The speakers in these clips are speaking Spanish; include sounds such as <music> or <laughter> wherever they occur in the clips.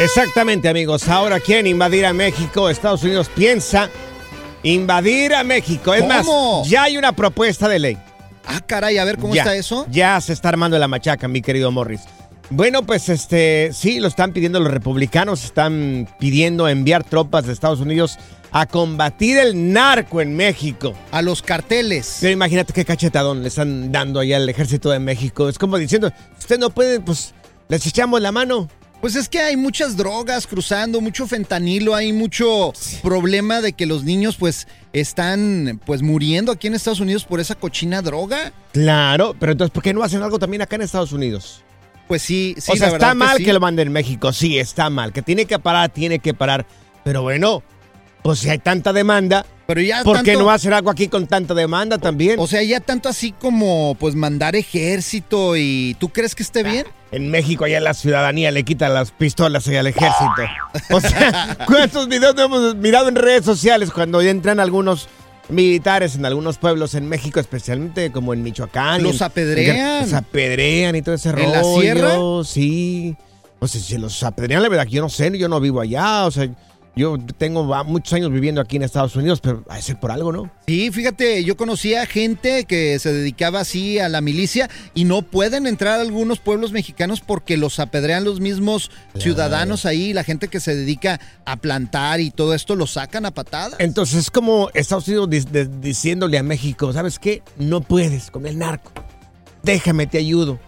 Exactamente, amigos. Ahora quieren invadir a México. Estados Unidos piensa invadir a México. Es ¿Cómo? más, ya hay una propuesta de ley. Ah, caray, a ver cómo ya, está eso. Ya se está armando la machaca, mi querido Morris. Bueno, pues este, sí, lo están pidiendo los republicanos, están pidiendo enviar tropas de Estados Unidos a combatir el narco en México. A los carteles. Pero imagínate qué cachetadón le están dando allá al ejército de México. Es como diciendo, usted no puede, pues les echamos la mano. Pues es que hay muchas drogas cruzando, mucho fentanilo, hay mucho problema de que los niños pues están pues muriendo aquí en Estados Unidos por esa cochina droga. Claro, pero entonces, ¿por qué no hacen algo también acá en Estados Unidos? Pues sí, sí. o sea, la está mal que, sí. lo manden en México, sí, está mal. Que tiene que parar, tiene que parar. Pero bueno, pues si hay tanta demanda, Pero ya ¿por qué no hacer algo aquí con tanta demanda también? O sea, ya tanto así como pues mandar ejército y ¿tú crees que esté bien? En México allá la ciudadanía le quita las pistolas al ejército. O sea, <laughs> ¿cuántos videos no hemos mirado en redes sociales cuando entran algunos militares en algunos pueblos en México, especialmente como en Michoacán? Los en- apedrean. Los apedrean y todo ese rollo. ¿En la sierra? Sí. O sea, si los apedrean, la verdad que yo no sé, yo no vivo allá, o sea, yo tengo muchos años viviendo aquí en Estados Unidos, pero a ser por algo, ¿no? Sí, fíjate, yo conocía gente que se dedicaba así a la milicia y no pueden entrar a algunos pueblos mexicanos porque los apedrean los mismos ciudadanos ahí, la gente que se dedica a plantar y todo esto lo sacan a patadas. Entonces es como Estados Unidos diciéndole a México, ¿sabes qué? No puedes con el narco. Déjame, te ayudo.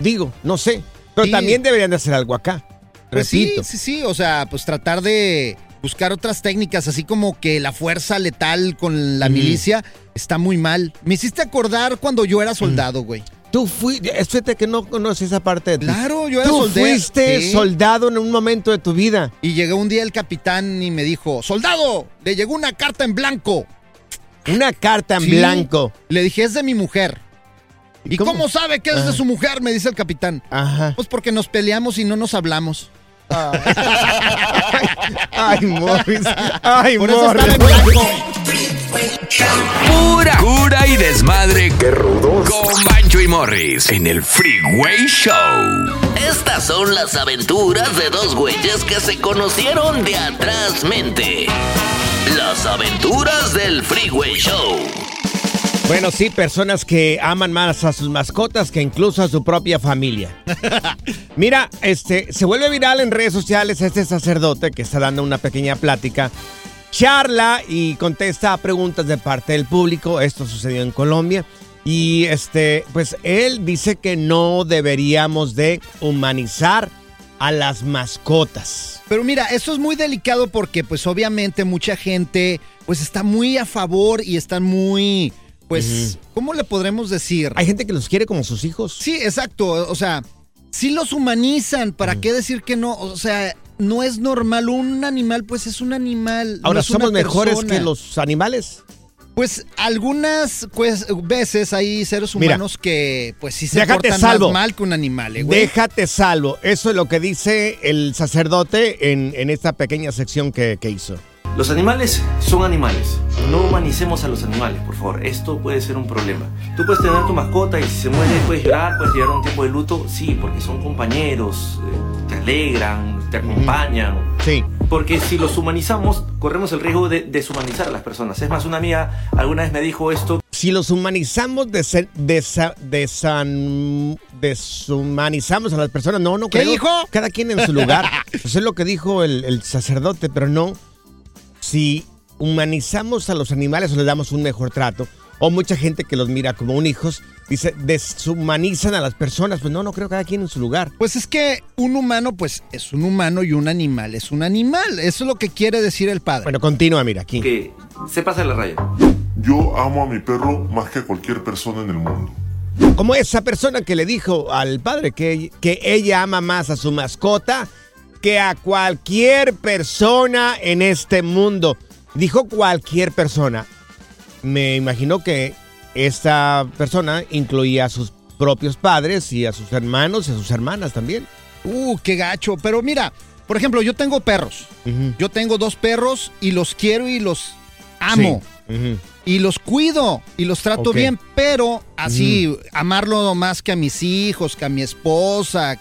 Digo, no sé. Pero Sí. también deberían de hacer algo acá. Pues sí, Repito. sí, sí, o sea, pues tratar de buscar otras técnicas, así como que la fuerza letal con la milicia está muy mal. Me hiciste acordar cuando yo era soldado, güey. Tú fuiste, fíjate que no conoces esa parte de ti. Claro, yo era Tú soldado. fuiste Sí. soldado en un momento de tu vida. Y llegó un día el capitán y me dijo, soldado, le llegó una carta en blanco. Una carta en Sí. blanco. Le dije, es de mi mujer. ¿Y cómo? cómo, sabe que es de su mujer? Me dice el capitán. Ajá. Pues porque nos peleamos y no nos hablamos. Ay, Morris. Ay, Por Morris. Pura cura y desmadre. ¡Qué rudos! Con Bancho y Morris en el Freeway Show. Estas son las aventuras de dos güeyes que se conocieron de atrás mente. Las aventuras del Freeway Show. Bueno, sí, personas que aman más a sus mascotas que incluso a su propia familia. <laughs> Mira, este, se vuelve viral en redes sociales este sacerdote que está dando una pequeña plática, charla y contesta a preguntas de parte del público. Esto sucedió en Colombia. Y este, pues él dice que no deberíamos de humanizar a las mascotas. Pero mira, eso es muy delicado porque pues obviamente mucha gente pues está muy a favor y están muy, pues, ¿cómo le podremos decir? Hay gente que los quiere como sus hijos. Sí, exacto. O sea, si los humanizan, ¿para qué decir que no? O sea, no es normal. Un animal, pues es un animal. no Ahora, es ¿somos mejores que los animales? Pues algunas pues, veces hay seres Mira, humanos que pues sí se portan salvo. más mal que un animal, eh, güey. Déjate salvo. Eso es lo que dice el sacerdote en, en esta pequeña sección que, que hizo. Los animales son animales. No humanicemos a los animales, por favor. Esto puede ser un problema. Tú puedes tener tu mascota y si se muere puedes llorar, puedes llevar un tiempo de luto. Sí, porque son compañeros, eh, te alegran, te acompañan. Sí. Porque si los humanizamos, corremos el riesgo de deshumanizar a las personas. Es más, una amiga alguna vez me dijo esto. Si los humanizamos, desa- desa- desan- deshumanizamos a las personas. No, no ¿Qué creo. dijo? Cada quien en su lugar. <laughs> Eso es lo que dijo el, el sacerdote, pero no. Si humanizamos a los animales o les damos un mejor trato, o mucha gente que los mira como un hijos, dice, deshumanizan a las personas. Pues no, no creo cada quien en su lugar. Pues es que un humano pues es un humano y un animal es un animal. Eso es lo que quiere decir el padre. Bueno, continúa, mira, aquí. que se pasa la raya. Yo amo a mi perro más que a cualquier persona en el mundo. Como esa persona que le dijo al padre que, que ella ama más a su mascota que a cualquier persona en este mundo. Dijo cualquier persona. Me imagino que esta persona incluía a sus propios padres y a sus hermanos y a sus hermanas también. Uh, qué gacho. Pero mira, por ejemplo, yo tengo perros. Yo tengo dos perros y los quiero y los amo. Sí. Y los cuido y los trato bien, pero así, amarlo más que a mis hijos, que a mi esposa.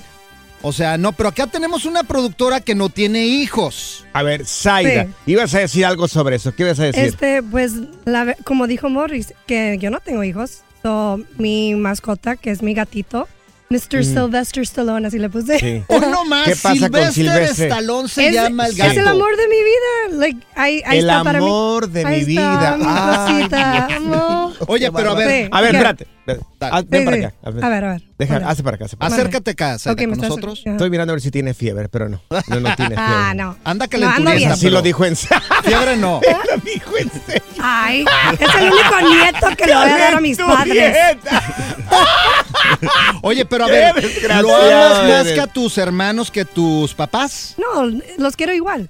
O sea, no, pero acá tenemos una productora que no tiene hijos. A ver, Zaida, Sí. ibas a decir algo sobre eso. ¿Qué ibas a decir? Este, pues, la ve- como dijo Morris, que yo no tengo hijos. So, mi mascota, que es mi gatito, Mr. Sylvester Stallone, así le puse. Sí. <laughs> Hoy no más, ¿Qué pasa con Silvestre Silvestre? Stallone se Es, llama el gato. es el amor de mi vida. Like, ahí, ahí El está para mí. amor de Ahí mi está, vida. mi Ay, cosita, amor. Oye, pero a ver, Sí. A ver, espérate. Ven, ah, ven Sí, para sí. acá. A ver. A ver, a ver. Deja, hace para acá. hace para acércate acá, Zaida, Ok, me con nosotros. Estoy mirando a ver si tiene fiebre, pero no. <laughs> No, no tiene fiebre. Ah, no. Anda No, ando calenturista, bien. Así lo dijo en serio. Fiebre no. <laughs> Lo dijo en serio. Ay, es el único nieto que le voy a dar a mis padres. <laughs> Oye, pero a ver, ¿lo amas más que a tus hermanos que tus papás? No, los quiero igual.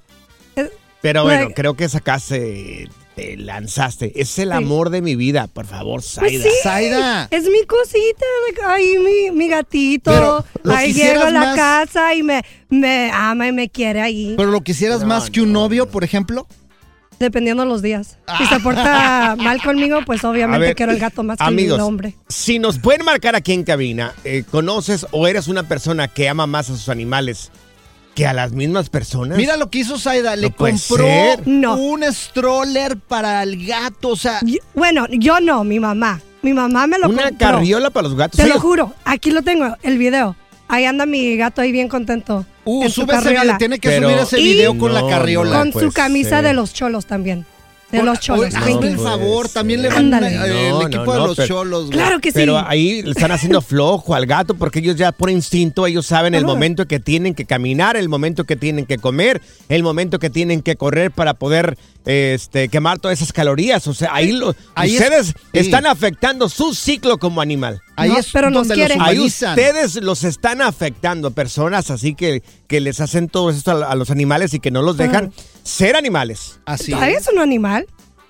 Eh, Pero bueno, Like- creo que sacaste, te lanzaste. Es el Sí. amor de mi vida, por favor, Pues Zaida. sí, Zaida. es mi cosita, like, ay, mi, mi gatito. Pero, ¿lo Ahí quisieras llego a la más? casa y me, me ama y me quiere ahí, ¿Pero lo quisieras No, más que un no, novio, por ejemplo? Dependiendo de los días. Si se <laughs> porta mal conmigo, pues obviamente ver, quiero el gato más que amigos, el hombre. Si nos pueden marcar aquí en cabina, eh, ¿conoces o eres una persona que ama más a sus animales que a las mismas personas? Mira lo que hizo Zaida, le compró. No. un stroller para el gato, o sea, Yo- bueno, yo no, mi mamá. Mi mamá me lo una compró. carriola para los gatos. Te Sí. lo juro, aquí lo tengo, el video. Ahí anda mi gato ahí bien contento. uh, en su sube ese video, tiene que Pero- subir ese Y- video con la No, carriola. Con su camisa ser. de los cholos también. De los cholos. Hazme you. el puede favor, también le van Ándale. el No, equipo no, de no, los pero- cholos. güey. Claro que sí. Pero ahí le están haciendo flojo al gato porque ellos ya por instinto, ellos saben el momento que tienen que caminar, el momento que tienen que comer, el momento que tienen que correr para poder este, quemar todas esas calorías. O sea, ahí, lo, Ahí es- ustedes sí. están afectando su ciclo como animal. Ahí No, es pero nos donde quiere. los Ahí ustedes los están afectando, personas así que, que les hacen todo esto a, a los animales y que no los dejan ser animales. Así. Es un animal.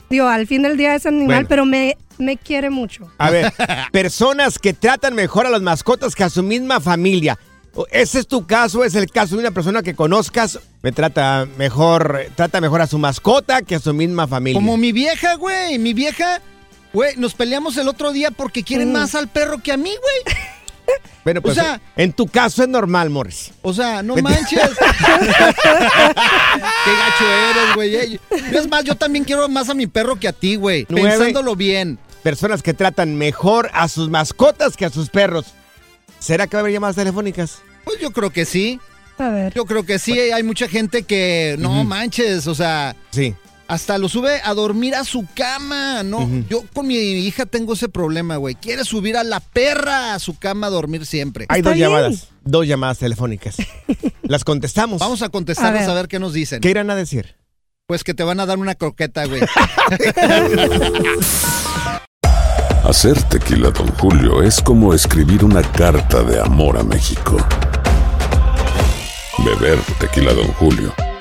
Digo, al fin del día es animal, Bueno. pero me, me quiere mucho. A ver, <laughs> personas que tratan mejor a las mascotas que a su misma familia. ¿Ese es tu caso? ¿Es el caso de una persona que conozcas? Me trata mejor, trata mejor a su mascota que a su misma familia. Como mi vieja, güey. Mi vieja, güey, nos peleamos el otro día porque quiere Mm. más al perro que a mí, güey. <laughs> Bueno, pues o sea- en tu caso es normal, Morris. O sea, no manches. <laughs> Qué gacho eres, güey. Ey, Es más, yo también quiero más a mi perro que a ti, güey. Pensándolo bien. Personas que tratan mejor a sus mascotas que a sus perros. ¿Será que va a haber llamadas telefónicas? Pues yo creo que sí. A ver. Yo creo que sí. Hay mucha gente que, no manches, o sea, Sí. Hasta lo sube a dormir a su cama, ¿no? Yo con mi hija tengo ese problema, güey. Quiere subir a la perra a su cama a dormir siempre. Hay Está dos bien. llamadas, dos llamadas telefónicas. <laughs> Las contestamos. Vamos a contestarles A a ver. ver. qué nos dicen. ¿Qué irán a decir? Pues que te van a dar una croqueta, güey. <laughs> Hacer tequila, Don Julio, es como escribir una carta de amor a México. Beber tequila Don Julio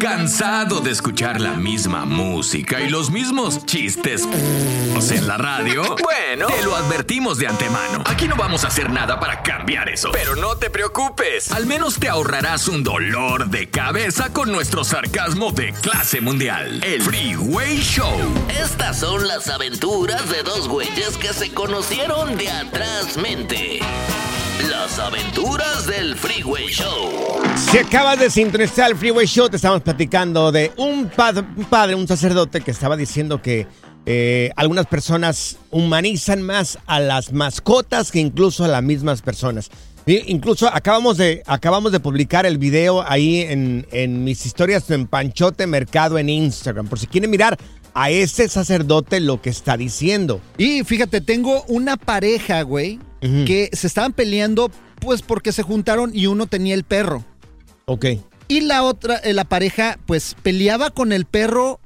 ¿Cansado de escuchar la misma música y los mismos chistes en la radio? Bueno, te lo advertimos de antemano. Aquí no vamos a hacer nada para cambiar eso. Pero no te preocupes. Al menos te ahorrarás un dolor de cabeza con nuestro sarcasmo de clase mundial. El Freeway Show. Estas son las aventuras de dos güeyes que se conocieron de atrás mente. Las aventuras del Freeway Show. Si acabas de sintonizar el Freeway Show, te estamos platicando de un, pad- un padre, un sacerdote que estaba diciendo que eh, algunas personas humanizan más a las mascotas que incluso a las mismas personas. Incluso acabamos de, acabamos de publicar el video ahí en, en mis historias en Panchote Mercado en Instagram, por si quieren mirar a ese sacerdote lo que está diciendo. Y fíjate, tengo una pareja, güey, que se estaban peleando pues porque se juntaron y uno tenía el perro. Ok. Y la otra, eh, la pareja, pues peleaba con el perro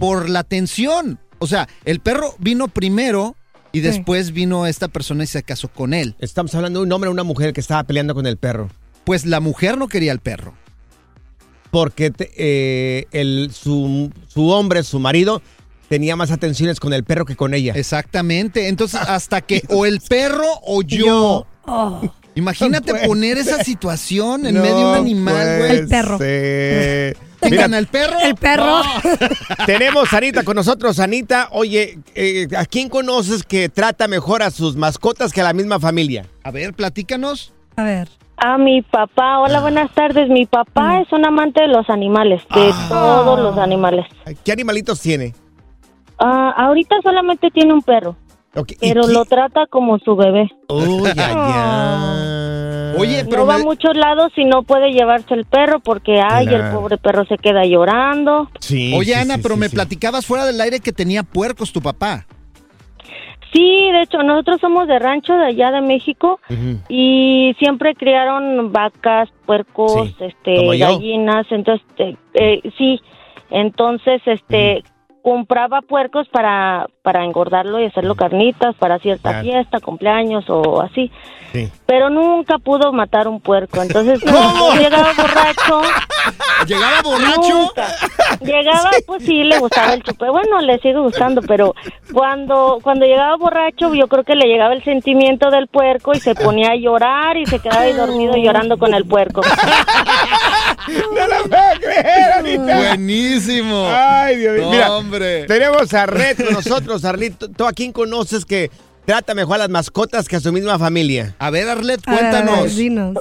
por la atención. O sea, el perro vino primero y después vino esta persona y se casó con él. Estamos hablando de un hombre o una mujer que estaba peleando con el perro. Pues la mujer no quería el perro. Porque te- eh, el, su, su hombre, su marido, tenía más atenciones con el perro que con ella. Exactamente. Entonces, hasta que <laughs> o el perro o yo. Imagínate puede poner esa situación en No medio de un animal, güey. puede ser. ¿Quién Mira, gana, el perro? El perro. Tenemos a Anita con nosotros. Anita, oye, eh, ¿a quién conoces que trata mejor a sus mascotas que a la misma familia? A ver, platícanos. A ver. A mi papá, hola, buenas tardes. Mi papá es un amante de los animales, de todos los animales. ¿Qué animalitos tiene? Ah, ahorita solamente tiene un perro, Ok, ¿y pero lo trata como su bebé. Oh, ya, ya. <laughs> Oye, no va a muchos lados y no puede llevarse el perro porque, ay, el pobre perro se queda llorando. Sí, Oye, sí, Ana, sí, pero sí, me sí. platicabas fuera del aire que tenía puercos tu papá. Sí, de hecho, nosotros somos de rancho de allá de México y siempre criaron vacas, puercos, Sí, este, gallinas, entonces, eh, eh, sí, entonces, este, compraba puercos para, para engordarlo y hacerlo carnitas para cierta Claro. fiesta, cumpleaños o así, Sí. pero nunca pudo matar un puerco, entonces <laughs> cuando llegaba borracho. <laughs> ¿Llegaba <laughs> borracho? Nunca. Llegaba, pues sí, le gustaba el chupe. Bueno, le sigue gustando, pero cuando cuando llegaba borracho, yo creo que le llegaba el sentimiento del puerco y se ponía a llorar y se quedaba ahí dormido llorando con el puerco. <laughs> ¡No lo puedo creer, Anita! Buenísimo. Ay, Dios mío. No, Mira, hombre. tenemos a Red con nosotros, Arlito. ¿Tú a quién conoces que trata mejor a las mascotas que a su misma familia? A ver, Arlet, A ver, a ver, dinos.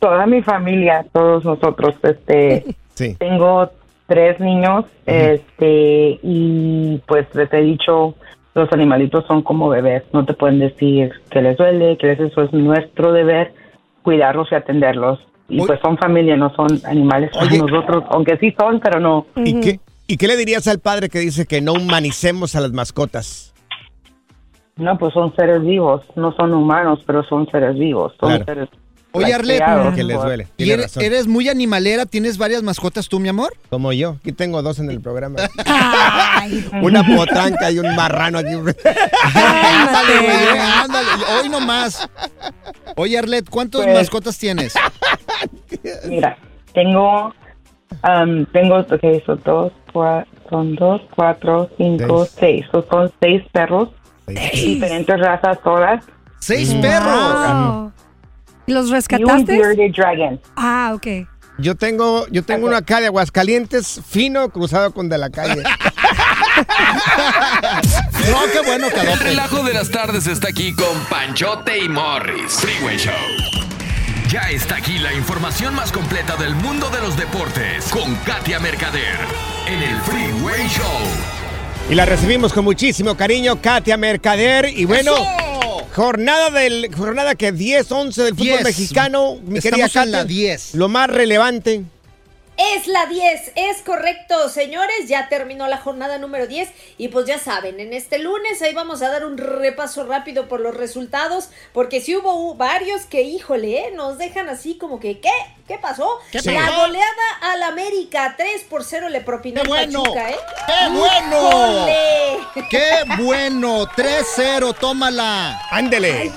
Toda mi familia, todos nosotros, este, <laughs> Sí. tengo tres niños, este, y pues les he dicho, los animalitos son como bebés, no te pueden decir que les duele, que eso es nuestro deber, cuidarlos y atenderlos. Y pues son familia, no son animales como nosotros, aunque sí son, pero no. ¿Y, qué, ¿Y qué le dirías al padre que dice que no humanicemos a las mascotas? No, pues son seres vivos, no son humanos, pero son seres vivos, son Claro. seres Oye, Arlet, criados Que les duele. ¿y Tiene eres, razón. eres muy animalera? ¿Tienes varias mascotas tú, mi amor? Como yo. Aquí tengo dos en el programa. <laughs> Una potranca y un marrano aquí. <laughs> Ándale, güey, ándale. Hoy nomás. Oye, Arlet, ¿cuántas Pues- mascotas tienes? <laughs> Mira, tengo, um, tengo, ok, son dos, cua- son dos, cuatro, cinco, seis. So, son seis perros, diferentes razas todas. ¡Seis Mm. Wow. ¿Y ¿Los rescataste? dragon. Ah, ok. Yo tengo, yo tengo uno acá de Aguascalientes, fino, cruzado con de la calle. <laughs> No, qué bueno que El relajo de las tardes está aquí con Panchote y Morris. Freeway Show. Ya está aquí la información más completa del mundo de los deportes con Katia Mercader en el Freeway Show. Y la recibimos con muchísimo cariño, Katia Mercader. Y bueno, ¡Eso! Jornada del jornada que 10, 11 del fútbol 10. mexicano. Mi querida Estamos en Katia, la 10. Lo más relevante. Es la 10, es correcto, señores. Ya terminó la jornada número 10 y pues ya saben, en este lunes ahí vamos a dar un repaso rápido por los resultados, porque sí hubo varios que, híjole, ¿eh? nos dejan así como que, ¿qué? ¿Qué pasó? ¿Qué la pasó? goleada al América, 3 por 0 le propinó ¡Qué bueno! Pachuca, ¿eh? ¡Qué bueno! ¡Híjole! ¡Qué bueno! 3-0, tómala. Ándele. Ay,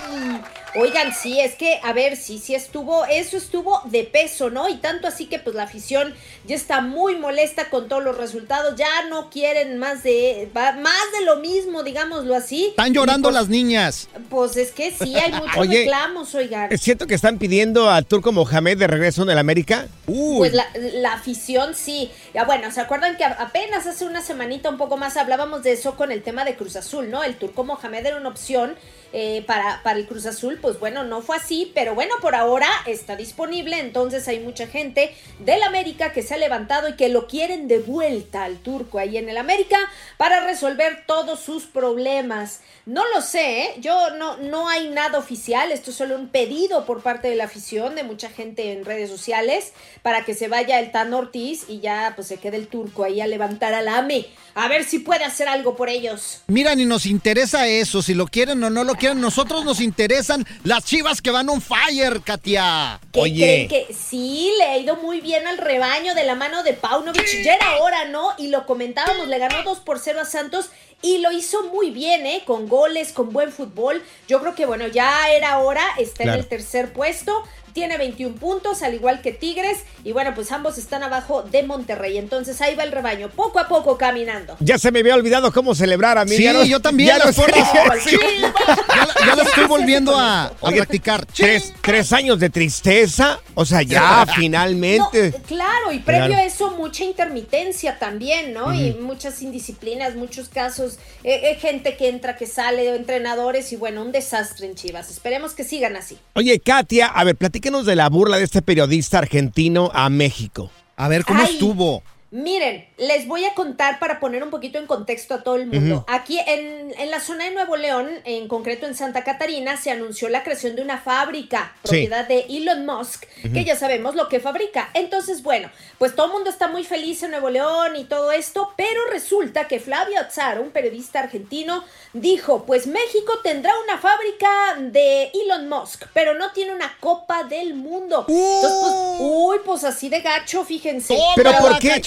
Oigan, sí, es que, a ver, sí, sí estuvo, eso estuvo de peso, ¿no? Y tanto así que pues la afición ya está muy molesta con todos los resultados, ya no quieren más de, más de lo mismo, digámoslo así. Están llorando pues, las niñas. Pues es que sí, hay <laughs> muchos Oye, reclamos, oigan. ¿Es cierto que están pidiendo a Turco Mohamed de regreso en el América? Uy. Pues la, la afición sí. Ya bueno, ¿se acuerdan que apenas hace una semanita un poco más hablábamos de eso con el tema de Cruz Azul, ¿no? El Turco Mohamed era una opción eh, para, para el Cruz Azul, pues bueno, no fue así, pero bueno, por ahora está disponible, entonces hay mucha gente del América que se ha levantado y que lo quieren de vuelta al Turco ahí en el América para resolver todos sus problemas. No lo sé, ¿eh? yo no, no hay nada oficial, esto es solo un pedido por parte de la afición, de mucha gente en redes sociales, para que se vaya el Tan Ortiz y ya pues se quede el turco ahí a levantar al AME, a ver si puede hacer algo por ellos. Mira, ni nos interesa eso, si lo quieren o no lo quieren. Nosotros nos interesan las chivas que van on fire, Katia. ¿Qué Oye. creen que sí le ha ido muy bien al rebaño de la mano de Paunovic? Ya era hora, ¿no? Y lo comentábamos, le ganó 2 por 0 a Santos y lo hizo muy bien, ¿eh? Con goles, con buen fútbol. Yo creo que, bueno, ya era hora, está Claro. en el tercer puesto. Tiene 21 puntos, al igual que Tigres. Y bueno, pues ambos están abajo de Monterrey. Entonces ahí va el rebaño, poco a poco caminando. Ya se me había olvidado cómo celebrar a mí. Sí, ya no- yo también. ya porras. <laughs> Sí. Ya, la- ya estoy volviendo a, a Oye, practicar. Tres, tres años de tristeza. O sea, ya <laughs> finalmente. No, claro, y previo Claro. a eso mucha intermitencia también, ¿no? Y muchas indisciplinas, muchos casos, eh, eh, gente que entra, que sale, entrenadores y bueno, un desastre en Chivas. Esperemos que sigan así. Oye, Katia, a ver, de la burla de este periodista argentino a México. A ver, ¿cómo Ay. estuvo? Miren, les voy a contar para poner un poquito en contexto a todo el mundo. Aquí en, en la zona de Nuevo León, en concreto en Santa Catarina, se anunció la creación de una fábrica, Sí. propiedad de Elon Musk, que ya sabemos lo que fabrica. Entonces, bueno, pues todo el mundo está muy feliz en Nuevo León y todo esto, pero resulta que Flavio Azzar, un periodista argentino, dijo, pues México tendrá una fábrica de Elon Musk, pero no tiene una Copa del Mundo. Entonces, pues, uy, pues así de gacho, fíjense. Pero ¿por qué?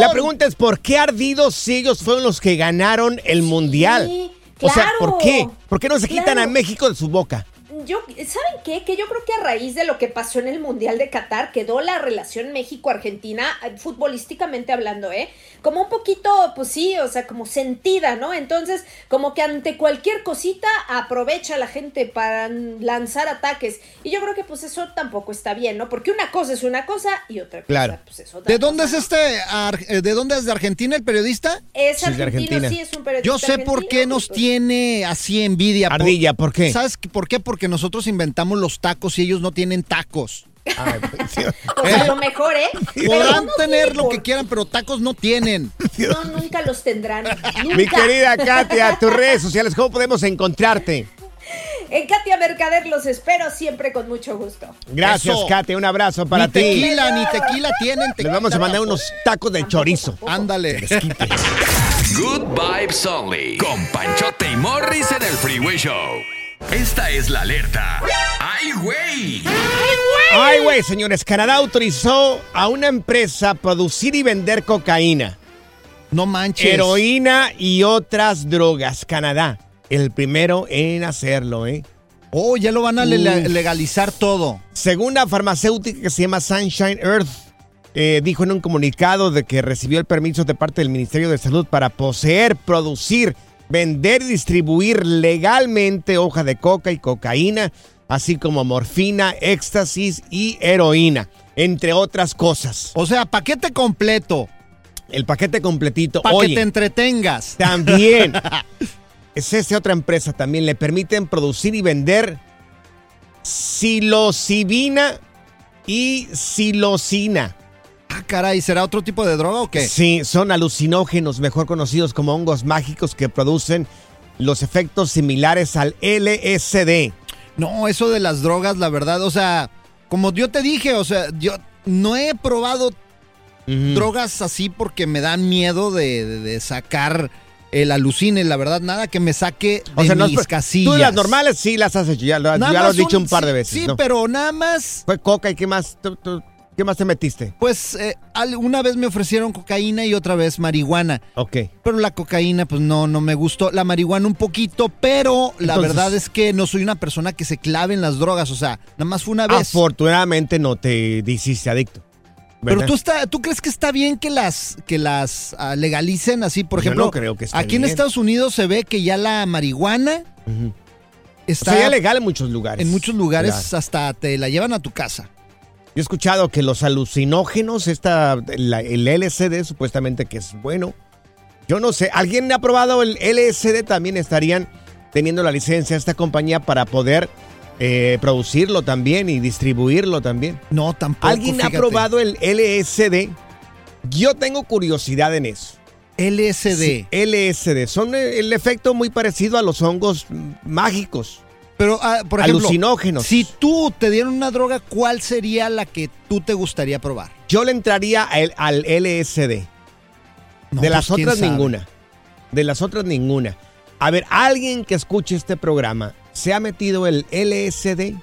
La pregunta es, ¿por qué ardidos si ellos fueron los que ganaron el mundial? O sea. ¿por qué? ¿Por qué no se quitan Claro. a México de su boca? Yo, ¿saben qué? Que yo creo que a raíz de lo que pasó en el Mundial de Qatar quedó la relación México-Argentina, eh, futbolísticamente hablando, ¿eh? Como un poquito, pues sí, o sea, como sentida, ¿no? Entonces, como que ante cualquier cosita aprovecha la gente para lanzar ataques. Y yo creo que pues eso tampoco está bien, ¿no? Porque una cosa es una cosa y otra cosa Claro. pues es otra ¿De dónde es este? ar- eh, ¿De dónde es de Argentina el periodista? Es Sí, argentino, Argentina. sí, es un periodista Yo sé por qué nos tiene así envidia. Ardilla, ¿por qué? ¿Sabes qué- por qué? Porque nosotros inventamos los tacos y ellos no tienen tacos. <laughs> O sea, lo mejor, ¿eh? Podrán no tener lo por que quieran, pero tacos no tienen. <laughs> No, nunca los tendrán. Nunca. Mi querida <laughs> Katia, tus redes sociales, ¿cómo podemos encontrarte? En Katia Mercader los espero siempre con mucho gusto. Gracias, Eso. Katia. Un abrazo para ni ti. tequila, ni tequila tienen. Les vamos a mandar unos tacos de chorizo. Ándale. Good Vibes Only. Con Panchote y Morris en el Freeway Show. Esta es la alerta. ¡Ay, güey! ¡Ay, Anyway, señores, Canadá autorizó a una empresa a producir y vender cocaína. No manches. Heroína y otras drogas. Canadá, el primero en hacerlo, ¿eh? Oh, ya lo van a le- legalizar todo. Según la farmacéutica que se llama Sunshine Earth, eh, dijo en un comunicado de que recibió el permiso de parte del Ministerio de Salud para poseer, producir, vender y distribuir legalmente hoja de coca y cocaína, así como morfina, éxtasis y heroína, entre otras cosas. O sea, paquete completo. El paquete completito. Para que te entretengas. también. <laughs> es esa otra empresa también. Le permiten producir y vender psilocibina y psilocina. Ah, caray, ¿será otro tipo de droga o qué? Sí, son alucinógenos, mejor conocidos como hongos mágicos que producen los efectos similares al LSD. No, eso de las drogas, la verdad, o sea, como yo te dije, o sea, yo no he probado drogas así porque me dan miedo de, de- de sacar el alucine, la verdad, nada que me saque de O sea, no mis casillas. Tú las normales sí las has hecho, ya ya lo has dicho un- par de veces. Sí, ¿no? pero nada más. Fue coca y qué más, tú- tú- qué más te metiste. Pues eh, una vez me ofrecieron cocaína y otra vez marihuana. Ok. Pero la cocaína, pues no, no me gustó. La marihuana un poquito, pero la Entonces- verdad es que no soy una persona que se clave en las drogas. O sea, nada más fue una vez. Afortunadamente no te hiciste adicto. Pero tú, está, tú crees que está bien que las, que las ah, legalicen así, por Yo ejemplo. no creo que esté aquí en. Estados Unidos se ve que ya la marihuana O está sea, ya legal en muchos lugares. en muchos lugares Claro. hasta te la llevan a tu casa. Yo he escuchado que los alucinógenos, esta, la- el LSD, supuestamente que es bueno. Yo no sé, ¿alguien ha probado el LSD? También estarían teniendo la licencia esta compañía para poder eh, producirlo también y distribuirlo también. No, tampoco. ¿Alguien fíjate. ha probado el LSD? Yo tengo curiosidad en eso. LSD. Sí, LSD. Son eh, el efecto muy parecido a los hongos mm, mágicos. Pero, ah, por ejemplo, Alucinógenos. si tú te dieran una droga, ¿cuál sería la que tú te gustaría probar? Yo le entraría al, al LSD. No, de las pues, ¿quién otras ninguna. De las otras ninguna. A ver, alguien que escuche este programa, ¿se ha metido el LSD?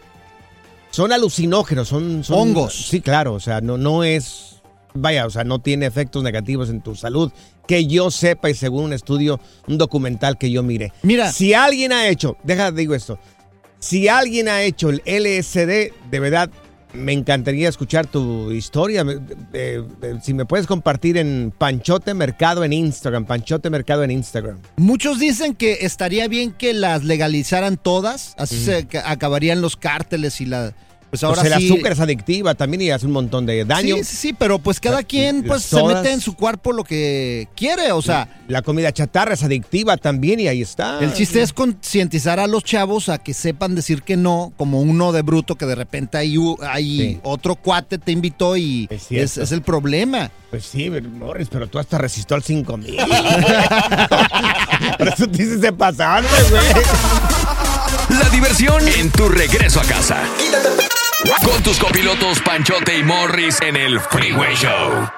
Son alucinógenos, son, son- Hongos. Sí, claro, o sea, no, no es, vaya, o sea, no tiene efectos negativos en tu salud. Que yo sepa y según un estudio, un documental que yo mire. Mira. Si alguien ha hecho, deja, digo esto, si alguien ha hecho el LSD, de verdad, me encantaría escuchar tu historia. Eh, eh, si me puedes compartir en Panchote Mercado en Instagram, Panchote Mercado en Instagram. Muchos dicen que estaría bien que las legalizaran todas, así se ca- acabarían los cárteles y la... Pues ahora Pues el sí... azúcar es adictiva también y hace un montón de daño. Sí, sí, sí, pero pues cada quien pues se sodas. mete en su cuerpo lo que quiere, o sea... La comida chatarra es adictiva también y ahí está. El chiste es concientizar a los chavos a que sepan decir que no, como uno de bruto que de repente hay, u- hay Sí. otro cuate te invitó y es, el problema. Pues sí, Morris, pero tú hasta resistió al 5000. <laughs> Por eso te dices de pasarme, güey. La diversión en tu regreso a casa. Con tus copilotos Panchote y Morris en el Freeway Show.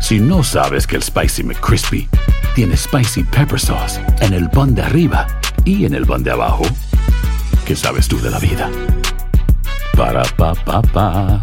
Si no sabes que el Spicy McCrispy tiene Spicy Pepper Sauce en el pan de arriba y en el pan de abajo, ¿qué sabes tú de la vida? Para, pa, pa, pa.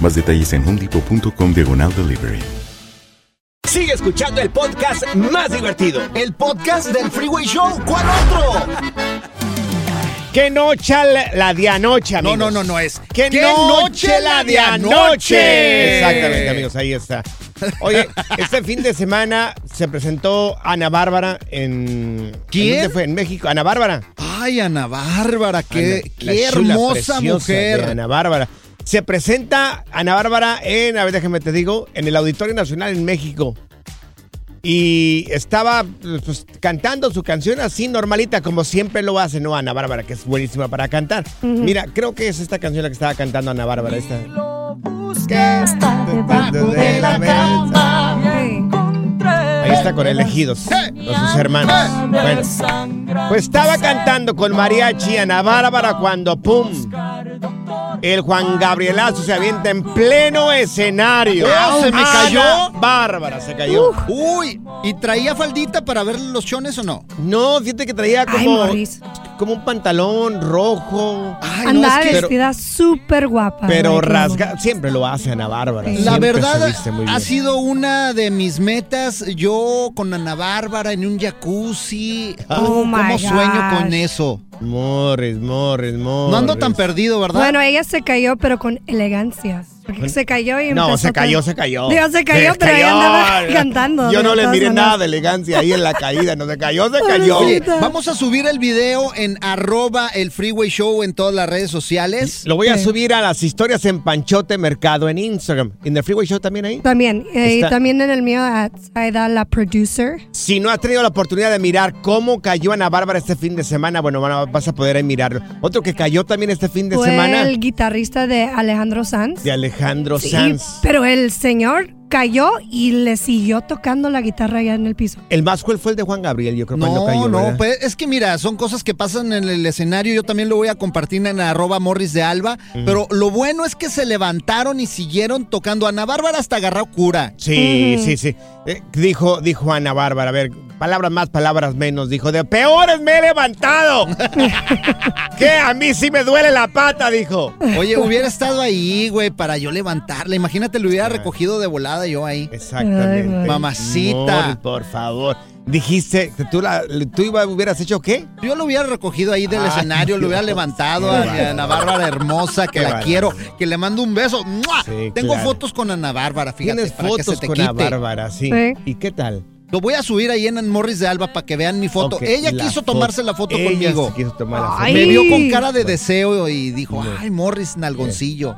Más detalles en homedepot.com diagonal delivery. Sigue escuchando el podcast más divertido. El podcast del Freeway Show, ¿cuál otro? ¡Qué noche la, la de anoche, No, amigos! no, no, no es. ¡Qué, ¡Qué noche la de anoche! Exactamente, amigos. ahí está. Oye, <laughs> este fin de semana se presentó Ana Bárbara en... ¿Quién? ¿en dónde fue? En México. Ana Bárbara. Ay, Ana Bárbara, qué, Ana, qué hermosa mujer. Ana Bárbara. Se presenta Ana Bárbara en, a ver, déjame te digo, en el Auditorio Nacional en México. Y estaba pues, cantando su canción así normalita, como siempre lo hace, ¿no? Ana Bárbara, que es buenísima para cantar. Mira, creo que es esta canción la que estaba cantando Ana Bárbara. Esta. Está debajo de la cama. Ahí está con elegidos, con sus hermanos. Bueno, pues estaba cantando con mariachi Ana Bárbara cuando ¡pum! El Juan Gabrielazo se avienta en pleno escenario. ¡Oh, se me Ana cayó! Bárbara se cayó. Uy, ¿y traía faldita para ver los chones o no? No, fíjate que traía como. Como un pantalón rojo. Andaba Pero- vestida súper guapa. Pero rasga, siempre lo hace Ana Bárbara. La verdad ha sido una de mis metas. Yo con Ana Bárbara en un jacuzzi. Oh Oh, my ¿Cómo sueño con eso? Morris, Morris, Morris. No ando tan perdido, ¿verdad? Bueno, ella se cayó, pero con elegancia. Porque se cayó y No, se cayó, se cayó. Digo, se cayó, pero ella andaba <laughs> cantando. Yo no le miré nada de elegancia ahí en la caída. No se cayó, se cayó. Oye, vamos a subir el video en arroba el Freeway Show en todas las redes sociales. Lo voy a subir a las historias en Panchote Mercado en Instagram. ¿En el Freeway Show también ahí? También, eh, y Está- también en el mío, at Saida, la producer. Si no has tenido la oportunidad de mirar cómo cayó Ana Bárbara este fin de semana, bueno, van a- vas a poder mirarlo. Otro que cayó también este fin de Fue semana el guitarrista de Alejandro Sanz. de Alejandro Sí, Sanz. pero el señor cayó y le siguió tocando la guitarra allá en el piso. El más cruel fue el de Juan Gabriel, yo creo que cuando No, cayó. no, ¿verdad? pues es que mira, son cosas que pasan en el escenario. Yo también lo voy a compartir en arroba morris de alba. Pero lo bueno es que se levantaron y siguieron tocando. Ana Bárbara hasta agarró cura. Sí, sí, sí. Eh, dijo, dijo Ana Bárbara, a ver, palabras más, palabras menos. Dijo, de peores me he levantado. <laughs> que a mí sí me duele la pata, dijo. Oye, hubiera estado ahí, güey, para yo levantarla. Imagínate, lo hubiera recogido de volada yo ahí. Exactamente. Mamacita. Amor, por favor. Dijiste, que tú, la, tú iba- hubieras hecho qué? Yo lo hubiera recogido ahí del Ay, escenario, lo hubiera levantado a. Ana Bárbara hermosa, que Qué la quiero, que le mando un beso. Sí, Tengo claro. fotos con Ana Bárbara, fíjate, Tienes para que se fotos te con quite. Ana Bárbara, sí. Sí. ¿Y qué tal? Lo voy a subir ahí en Morris de Alba para que vean mi foto. Ella la quiso tomarse la foto Ella conmigo. se quiso tomar la foto. Me vio con cara de deseo y dijo, ay, Morris, nalgoncillo.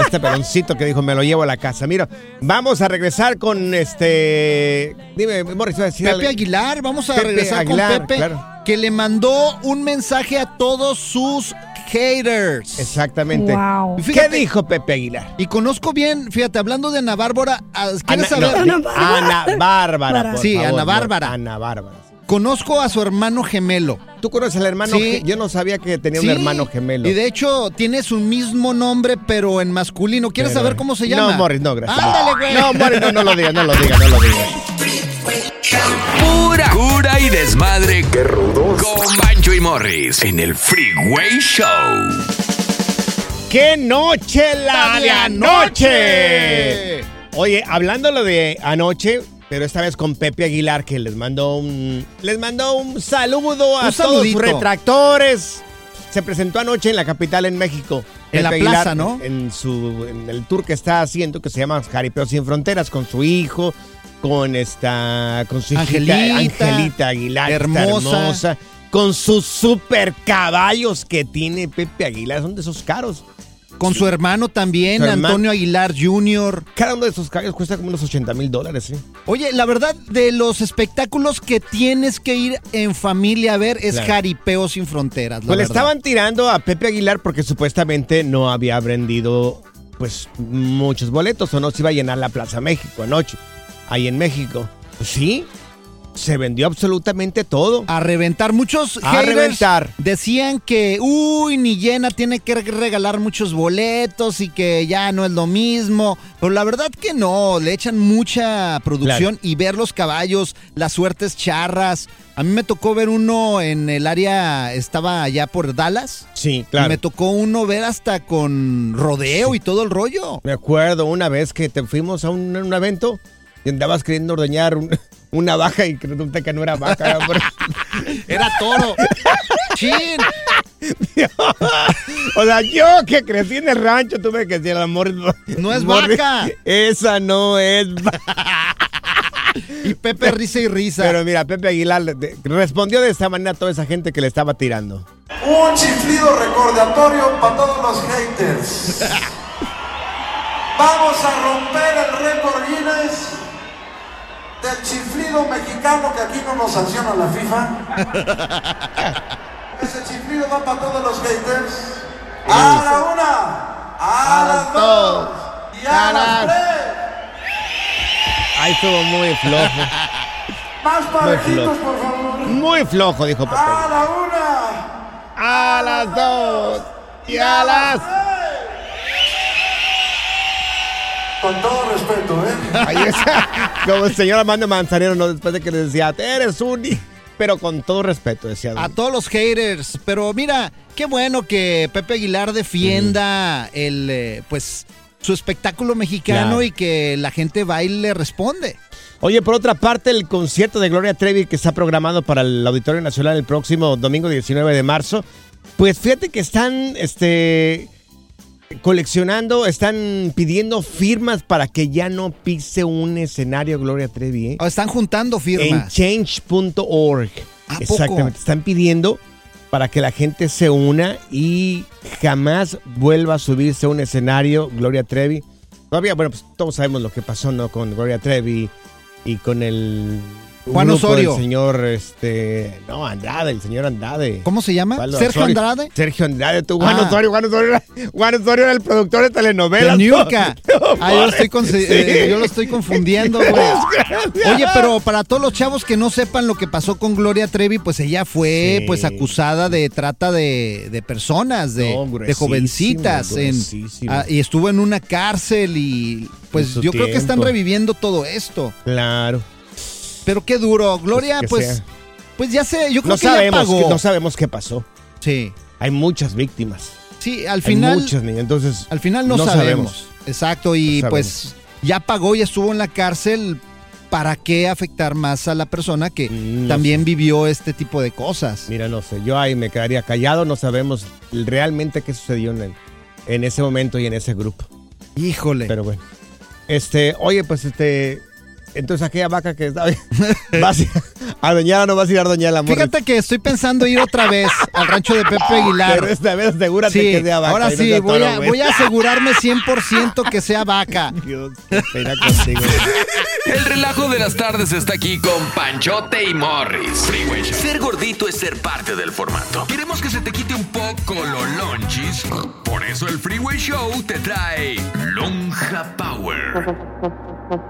Este, peloncito que dijo, me lo llevo a la casa. Mira, vamos a regresar con este... Dime, Morris, decir Pepe. Aguilar, vamos a Pepe regresar Aguilar, con Pepe, claro. que le mandó un mensaje a todos sus haters. Exactamente. Wow. ¿Qué dijo Pepe Aguilar? Y conozco bien, fíjate, hablando de Ana Bárbara, ah, ¿quieres Ana, saber? no, Ana Bárbara. Ana Bárbara, por Sí, favor, Ana no, Bárbara. Ana Bárbara. Conozco a su hermano gemelo. ¿Tú conoces al hermano? Sí. Yo no sabía que tenía Sí, un hermano gemelo. Y de hecho tiene su mismo nombre, pero en masculino. ¿Quieres Pero- saber cómo se llama? No, Morris, no, gracias. Ándale, güey. No, Morris, no, no lo digas, no lo digas, no lo digas. Pura cura y desmadre. ¡Qué rudos! Con Bancho y Morris en el Freeway Show. ¡Qué noche la La de anoche! anoche. Oye, hablando lo de anoche, pero esta vez con Pepe Aguilar, que les mandó un, les mandó un saludo a Un todos sus retractores. Se presentó anoche en la capital en México. En la plaza, ¿no? En, su, en el tour que está haciendo, que se llama Jaripeo Sin Fronteras, con su hijo, con esta, con su hijita, Angelita, Angelita Aguilar, hermosa. hermosa, con sus super caballos que tiene Pepe Aguilar, son de esos caros. Con su hermano también, Su hermano. Antonio Aguilar Jr. Cada uno de esos caballos cuesta como unos 80 mil dólares, ¿eh? Oye, la verdad, de los espectáculos que tienes que ir en familia a ver es Claro. Jaripeo Sin Fronteras. la Pues le estaban tirando a Pepe Aguilar porque supuestamente no había vendido pues muchos boletos o no se iba a llenar la Plaza México anoche, ahí en México. Pues sí, se vendió absolutamente todo. A reventar. Muchos A haters reventar. decían que, uy, ni llena, tiene que regalar muchos boletos y que ya no es lo mismo. Pero la verdad que no, le echan mucha producción Claro. y ver los caballos, las suertes charras. A mí me tocó ver uno en el área, estaba allá por Dallas. Sí, Y claro. me tocó uno ver hasta con rodeo y todo el rollo. Me acuerdo una vez que te fuimos a un, un evento y andabas queriendo ordeñar un- <laughs> una vaca y resulta que no era vaca. era <laughs> toro. ¡Chin! <laughs> o sea, yo que crecí en el rancho tuve que decir, amor. No es vaca. Esa no es vaca. <laughs> Y Pepe risa y risa. Pero mira, Pepe Aguilar respondió de esta manera a toda esa gente que le estaba tirando. Un chiflido recordatorio para todos los haters. Vamos a romper el récord Guinness del chiflido mexicano que aquí no nos sanciona la FIFA. <laughs> Ese chiflido va para todos los haters. A <laughs> la una, a, las dos y a, las tres. Ahí estuvo muy flojo. Más parejitos, por favor. Muy flojo, dijo Pepe. A la una, A las dos y a las. Con todo respeto, ¿eh? Ahí está. Como el señor Armando Manzanero, ¿no? Después de que le decía, eres un. hi-". Pero con todo respeto, decía. A todos los haters. Pero mira, qué bueno que Pepe Aguilar defienda el, eh, pues, su espectáculo mexicano Claro. y que la gente va y le responde. Oye, por otra parte, el concierto de Gloria Trevi que está programado para el Auditorio Nacional el próximo domingo 19 de marzo, pues fíjate que están este, coleccionando, están pidiendo firmas para que ya no pise un escenario Gloria Trevi. ¿eh? están juntando En firmas. change.org. ¿A poco? Exactamente, están pidiendo para que la gente se una y jamás vuelva a subirse a un escenario Gloria Trevi. Todavía, bueno, pues todos sabemos lo que pasó, ¿no? Con Gloria Trevi y con el Juan Osorio. del señor, este, no, Andrade, el señor Andrade. ¿Cómo se llama? ¿Cuál ¿Sergio Osorio? Andrade? Sergio Andrade, tú, Juan Ah. Osorio, Juan Osorio, era, Juan Osorio era el productor de telenovelas. De Niurka. <laughs> No, Ah, yo lo estoy, con- sí. eh, yo lo estoy confundiendo, güey. <laughs> Oye, pero para todos los chavos que no sepan lo que pasó con Gloria Trevi, pues ella fue Sí. pues acusada de trata de, de personas, de, No, de gruesísimo, jovencitas. en- ah, y estuvo en una cárcel y pues yo creo que están reviviendo todo esto. Claro. Pero qué duro. Gloria, que pues, pues, ya sé, yo creo No que ya sabemos, pagó. que- no sabemos qué pasó. Sí. Hay muchas víctimas. Sí, al Hay final. muchas niñas, entonces. Al final no, no sabemos. sabemos. Exacto, y No pues ya pagó y estuvo en la cárcel. ¿Para qué afectar más a la persona que también vivió este tipo de cosas? Mira, no sé, yo ahí me quedaría callado, no sabemos realmente qué sucedió en, el- en ese momento y en ese grupo. Híjole. Pero bueno. Este, oye, pues este. Entonces aquella vaca que estaba. <laughs> vas a, ir- a Doñala no vas a ir a Doñala, amor. Fíjate que estoy pensando ir otra vez al rancho de Pepe Aguilar. Pero esta vez asegúrate Sí, que sea vaca. ahora no sí, voy, a, voy a <laughs> asegurarme 100% que sea vaca. <laughs> Dios, qué pena contigo. El relajo de las tardes está aquí con Panchote y Morris. Freeway. Ser gordito es ser parte del formato. Queremos que se te quite un poco los lonchis. Por eso el Freeway Show te trae Lonja Power.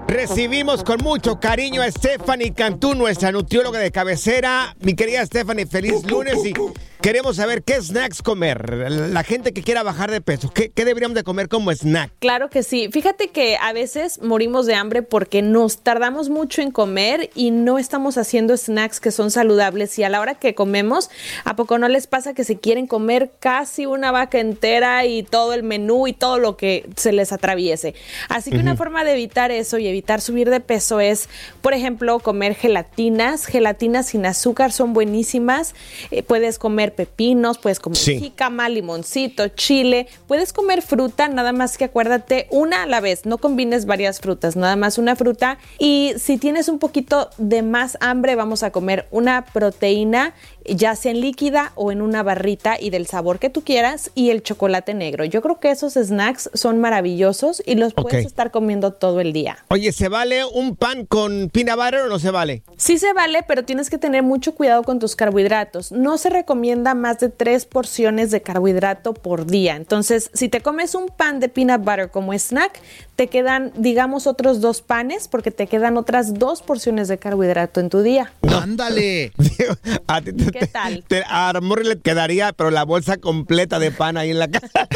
Recibimos con mucho cariño a Stephanie Cantú, nuestra nutrióloga de cabecera. Mi querida Stephanie, feliz lunes y queremos saber qué snacks comer. La gente que quiera bajar de peso, ¿qué, qué deberíamos de comer como snack? Claro que sí. Fíjate que a veces morimos de hambre porque nos tardamos mucho en comer y no estamos haciendo snacks que son saludables. Y a la hora que comemos, ¿a poco no les pasa que se quieren comer casi una vaca entera y todo el menú y todo lo que se les atraviese? Así que una forma de evitar eso y evitar subir de peso es, por ejemplo, comer gelatinas. Gelatinas sin azúcar son buenísimas. Eh, puedes comer pepinos, puedes comer Sí. jícama, limoncito, chile. Puedes comer fruta, nada más que acuérdate una a la vez. No combines varias frutas, nada más una fruta. Y si tienes un poquito de más hambre, vamos a comer una proteína, ya sea en líquida o en una barrita y del sabor que tú quieras y el chocolate negro. Yo creo que esos snacks son maravillosos y los puedes estar comiendo todo el día. Oye, ¿se vale un pan con peanut butter o no se vale? Sí se vale, pero tienes que tener mucho cuidado con tus carbohidratos. No se recomienda más de tres porciones de carbohidrato por día. Entonces, si te comes un pan de peanut butter como snack, te quedan, digamos, otros dos panes porque te quedan otras dos porciones de carbohidrato en tu día. ¡Ándale! <laughs> A ti te- ¿Qué tal? te- a Morri le quedaría, pero la bolsa completa de pan ahí en la casa. <laughs>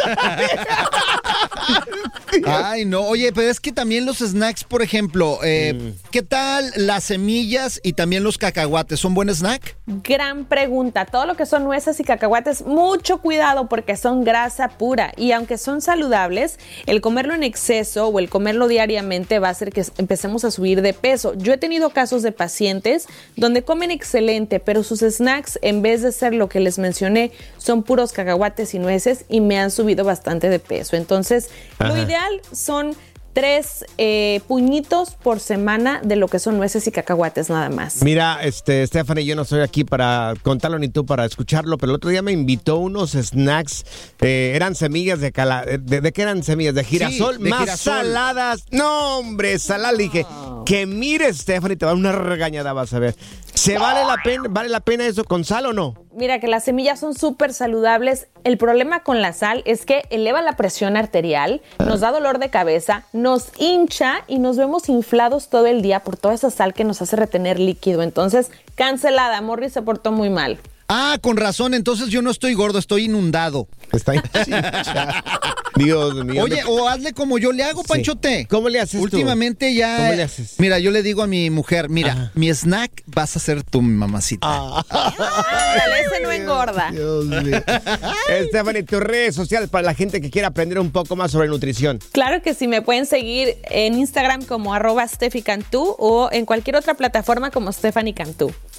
Ay, no. Oye, pero es que también los snacks, por ejemplo, eh, Mm. ¿qué tal las semillas y también los cacahuates? ¿Son buen snack? Gran pregunta. Todo lo que son nueces y cacahuates, mucho cuidado porque son grasa pura y aunque son saludables, el comerlo en exceso o el comerlo diariamente va a hacer que empecemos a subir de peso. Yo he tenido casos de pacientes donde comen excelente, pero sus snacks, en vez de ser lo que les mencioné, son puros cacahuates y nueces y me han subido bastante de peso. Entonces, lo Ajá. Ideal son tres eh, puñitos por semana de lo que son nueces y cacahuates nada más. Mira, este, Stephanie, yo no estoy aquí para contarlo ni tú para escucharlo, pero el otro día me invitó unos snacks, eh, eran semillas de cala, de, de qué eran semillas? De girasol, de más girasol. saladas. No, hombre, saladas. Le dije, que mire, Stephanie, te va una regañada, vas a ver. ¿Se vale la pena, vale la pena eso con sal o no? Mira que las semillas son súper saludables. El problema con la sal es que eleva la presión arterial, nos da dolor de cabeza, nos hincha y nos vemos inflados todo el día por toda esa sal que nos hace retener líquido. Entonces, cancelada. Morri se portó muy mal. Ah, con razón. Entonces yo no estoy gordo, estoy inundado. Está <laughs> <laughs> Dios mío. Oye, o hazle como yo le hago, Sí. Panchote. ¿Cómo le haces tú? Últimamente ya. ¿Cómo le haces? Mira, yo le digo a mi mujer, mira, mi snack vas a ser tu mamacita. Ah. <laughs> Ese no engorda. Dios mío. Stephanie, tus redes sociales para la gente que quiera aprender un poco más sobre nutrición. Claro que sí, me pueden seguir en Instagram como arroba Steffi Cantú o en cualquier otra plataforma como Stephanie Cantú.